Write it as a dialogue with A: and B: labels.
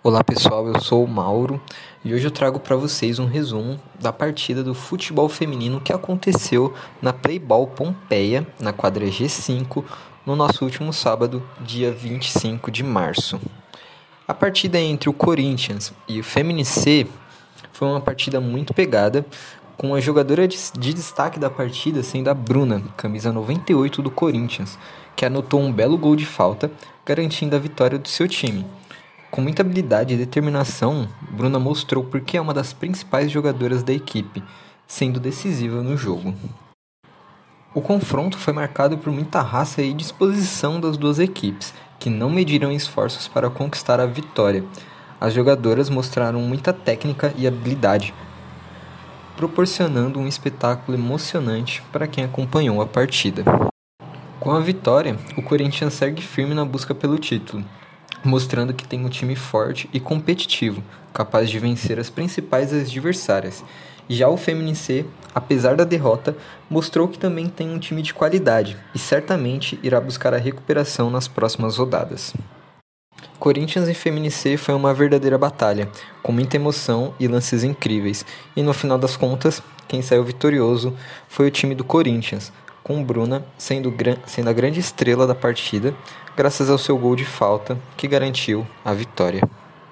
A: Olá pessoal, eu sou o Mauro e hoje eu trago para vocês um resumo da partida do futebol feminino que aconteceu na Playball Pompeia, na quadra G5, no nosso último sábado, dia 25 de março. A partida entre o Corinthians e o Feminicê foi uma partida muito pegada, com a jogadora de destaque da partida sendo a Bruna, camisa 98 do Corinthians, que anotou um belo gol de falta, garantindo a vitória do seu time. Com muita habilidade e determinação, Bruna mostrou por que é uma das principais jogadoras da equipe, sendo decisiva no jogo. O confronto foi marcado por muita raça e disposição das duas equipes, que não mediram esforços para conquistar a vitória. As jogadoras mostraram muita técnica e habilidade, proporcionando um espetáculo emocionante para quem acompanhou a partida. Com a vitória, o Corinthians segue firme na busca pelo título mostrando que tem um time forte e competitivo, capaz de vencer as principais adversárias. Já o Feminicê, apesar da derrota, mostrou que também tem um time de qualidade e certamente irá buscar a recuperação nas próximas rodadas. Corinthians e Feminicê foi uma verdadeira batalha, com muita emoção e lances incríveis, e no final das contas, quem saiu vitorioso foi o time do Corinthians, com Bruna sendo, sendo a grande estrela da partida, graças ao seu gol de falta que garantiu a vitória.